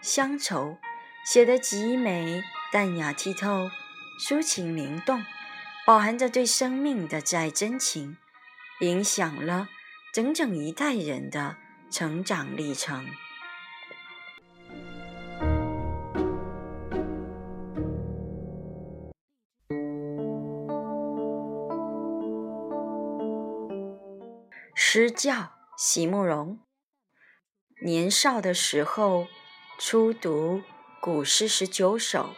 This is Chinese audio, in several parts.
乡愁写得极美，淡雅剔透，抒情灵动，饱含着对生命的挚爱真情，影响了整整一代人的成长历程。诗教席慕容，年少的时候。初读古诗十九首，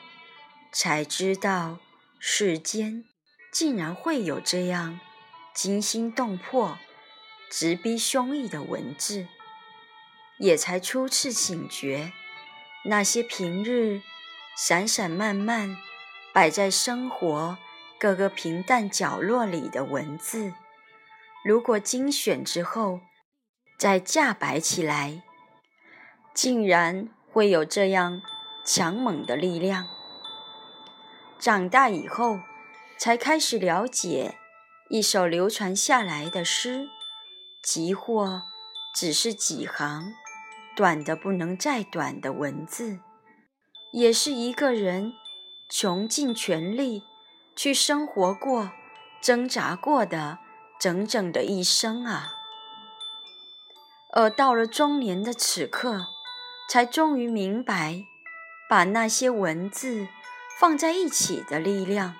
才知道世间竟然会有这样惊心动魄、直逼胸臆的文字，也才初次醒觉，那些平日散散漫漫摆在生活各个平淡角落里的文字，如果精选之后再架摆起来，竟然。会有这样强猛的力量。长大以后，才开始了解，一首流传下来的诗，即或只是几行短的不能再短的文字，也是一个人穷尽全力去生活过、挣扎过的整整的一生啊！而到了中年的此刻。才终于明白，把那些文字放在一起的力量，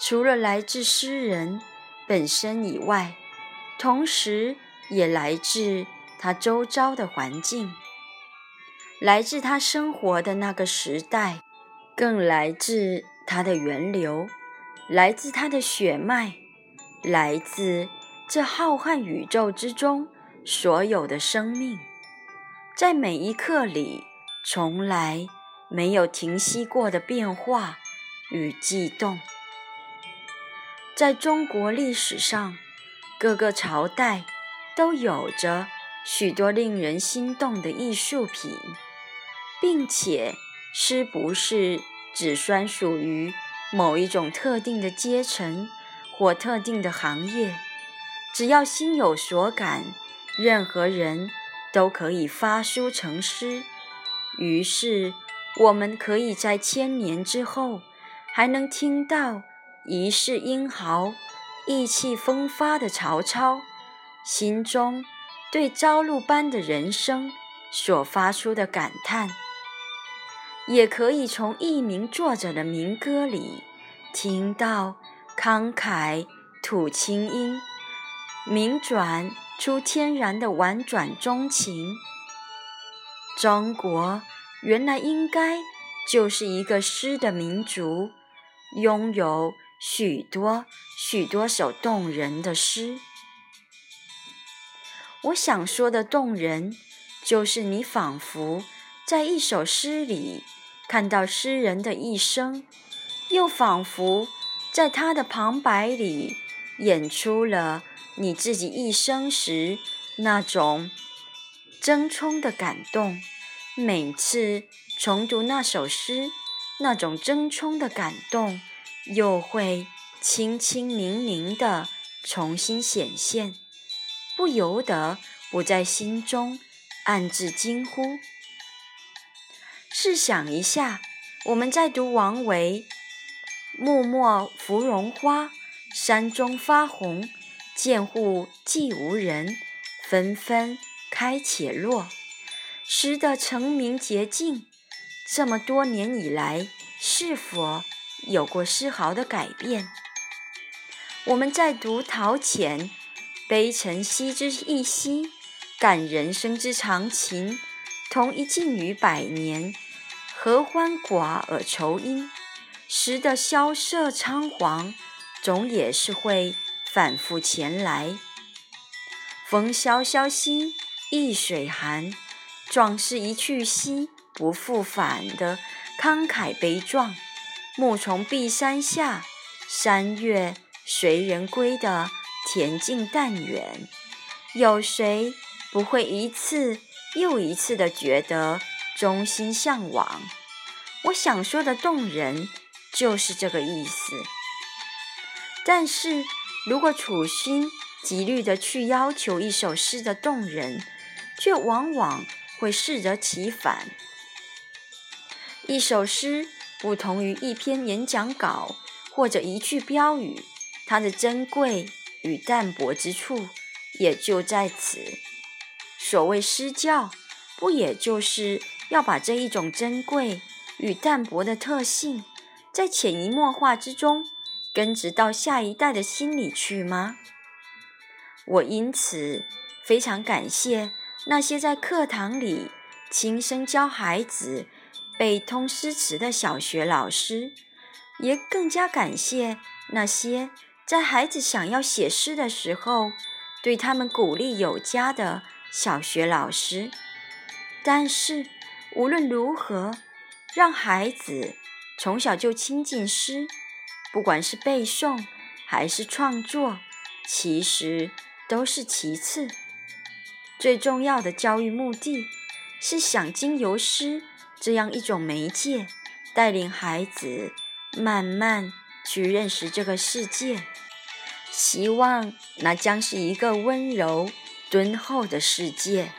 除了来自诗人本身以外，同时也来自他周遭的环境，来自他生活的那个时代，更来自他的源流，来自他的血脉，来自这浩瀚宇宙之中所有的生命。在每一刻里，从来没有停息过的变化与悸动。在中国历史上，各个朝代都有着许多令人心动的艺术品，并且诗不是只专属于某一种特定的阶层或特定的行业，只要心有所感，任何人。都可以发书成诗，于是我们可以在千年之后，还能听到一世英豪、意气风发的曹操心中对朝露般的人生所发出的感叹，也可以从一名作者的民歌里听到慷慨吐清音，名转。出天然的婉转钟情。中国原来应该就是一个诗的民族，拥有许多许多首动人的诗。我想说的动人，就是你仿佛在一首诗里看到诗人的一生，又仿佛在他的旁白里演出了。你自己一生时那种争冲的感动，每次重读那首诗，那种争冲的感动又会清清明明的重新显现，不由得不在心中暗自惊呼。试想一下，我们在读王维“木末芙蓉花，山中发红”。见户寂无人，纷纷开且落。诗的成名捷径，这么多年以来是否有过丝毫的改变？我们在读陶潜“悲沉兮之一兮，感人生之常情。同一境于百年，何欢寡而愁因？”时的萧瑟仓皇，总也是会反复前来。风萧萧兮易水寒，壮士一去兮不复返的慷慨悲壮。暮从碧山下，山月随人归的恬静淡远。有谁不会一次又一次的觉得衷心向往？我想说的动人。就是这个意思。但是如果处心积虑的去要求一首诗的动人，却往往会适得其反。一首诗不同于一篇演讲稿或者一句标语，它的珍贵与淡薄之处也就在此。所谓诗教，不也就是要把这一种珍贵与淡薄的特性？在潜移默化之中根植到下一代的心里去吗？我因此非常感谢那些在课堂里亲身教孩子背通诗词的小学老师，也更加感谢那些在孩子想要写诗的时候对他们鼓励有加的小学老师。但是无论如何，让孩子。从小就亲近诗，不管是背诵还是创作，其实都是其次。最重要的教育目的，是想经由诗这样一种媒介，带领孩子慢慢去认识这个世界。希望那将是一个温柔敦厚的世界。